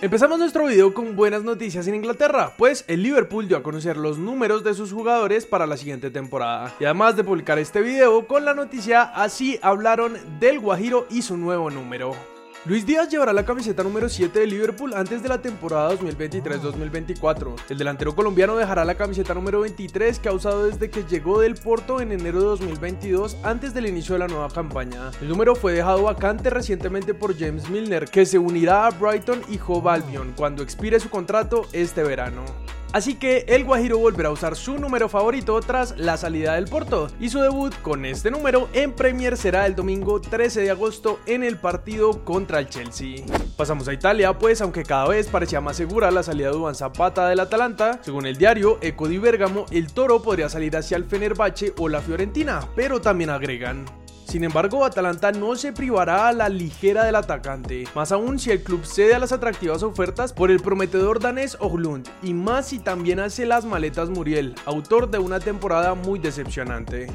Empezamos nuestro video con buenas noticias en Inglaterra, pues el Liverpool dio a conocer los números de sus jugadores para la siguiente temporada. Y además de publicar este video con la noticia, así hablaron del Guajiro y su nuevo número. Luis Díaz llevará la camiseta número 7 de Liverpool antes de la temporada 2023-2024. El delantero colombiano dejará la camiseta número 23 que ha usado desde que llegó del Porto en enero de 2022 antes del inicio de la nueva campaña. El número fue dejado vacante recientemente por James Milner que se unirá a Brighton y Hove Albion cuando expire su contrato este verano. Así que el Guajiro volverá a usar su número favorito tras la salida del Porto y su debut con este número en Premier será el domingo 13 de agosto en el partido contra el Chelsea. Pasamos a Italia, pues aunque cada vez parecía más segura la salida de Duan Zapata del Atalanta, según el diario Eco di Bergamo, el Toro podría salir hacia el Fenerbahce o la Fiorentina, pero también agregan. Sin embargo, Atalanta no se privará a la ligera del atacante, más aún si el club cede a las atractivas ofertas por el prometedor danés Oglund, y más si también hace las maletas Muriel, autor de una temporada muy decepcionante.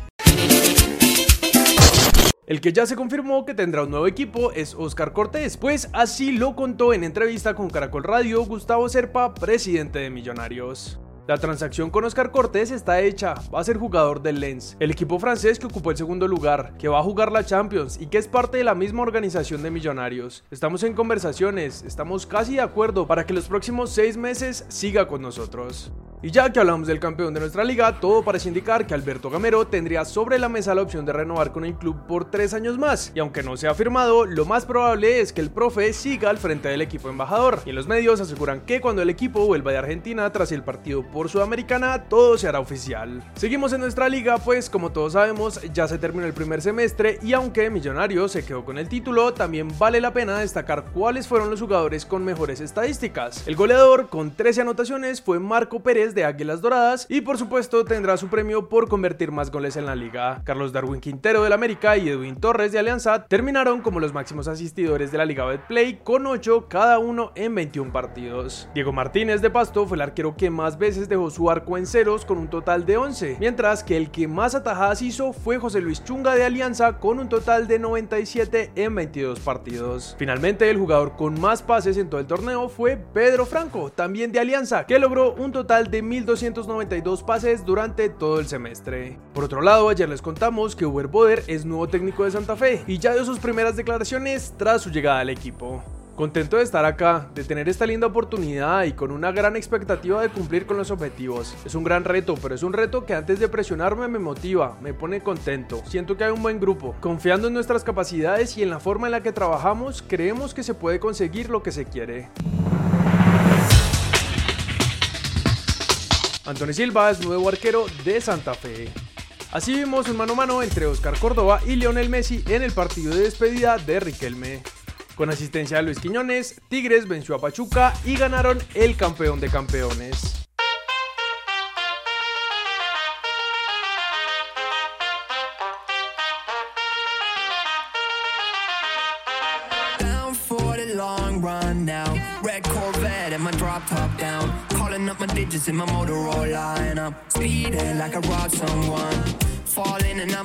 El que ya se confirmó que tendrá un nuevo equipo es Oscar Cortés, pues así lo contó en entrevista con Caracol Radio Gustavo Serpa, presidente de Millonarios. La transacción con Oscar Cortés está hecha, va a ser jugador del Lens, el equipo francés que ocupó el segundo lugar, que va a jugar la Champions y que es parte de la misma organización de Millonarios. Estamos en conversaciones, estamos casi de acuerdo para que los próximos seis meses siga con nosotros. Y ya que hablamos del campeón de nuestra liga, todo parece indicar que Alberto Gamero tendría sobre la mesa la opción de renovar con el club por tres años más. Y aunque no se ha firmado, lo más probable es que el profe siga al frente del equipo embajador. Y los medios aseguran que cuando el equipo vuelva de Argentina tras el partido por Sudamericana, todo se hará oficial. Seguimos en nuestra liga, pues como todos sabemos, ya se terminó el primer semestre y aunque Millonarios se quedó con el título, también vale la pena destacar cuáles fueron los jugadores con mejores estadísticas. El goleador con 13 anotaciones fue Marco Pérez de Águilas Doradas y por supuesto tendrá su premio por convertir más goles en la liga. Carlos Darwin Quintero del América y Edwin Torres de Alianza terminaron como los máximos asistidores de la Liga Betplay con 8 cada uno en 21 partidos. Diego Martínez de Pasto fue el arquero que más veces dejó su arco en ceros con un total de 11, mientras que el que más atajadas hizo fue José Luis Chunga de Alianza con un total de 97 en 22 partidos. Finalmente el jugador con más pases en todo el torneo fue Pedro Franco, también de Alianza, que logró un total de 1.292 pases durante todo el semestre. Por otro lado, ayer les contamos que Uber Boder es nuevo técnico de Santa Fe y ya dio sus primeras declaraciones tras su llegada al equipo. Contento de estar acá, de tener esta linda oportunidad y con una gran expectativa de cumplir con los objetivos. Es un gran reto, pero es un reto que antes de presionarme me motiva, me pone contento. Siento que hay un buen grupo. Confiando en nuestras capacidades y en la forma en la que trabajamos, creemos que se puede conseguir lo que se quiere. Antonio Silva es nuevo arquero de Santa Fe. Así vimos un mano a mano entre Oscar Córdoba y Lionel Messi en el partido de despedida de Riquelme. Con asistencia de Luis Quiñones, Tigres venció a Pachuca y ganaron el campeón de campeones.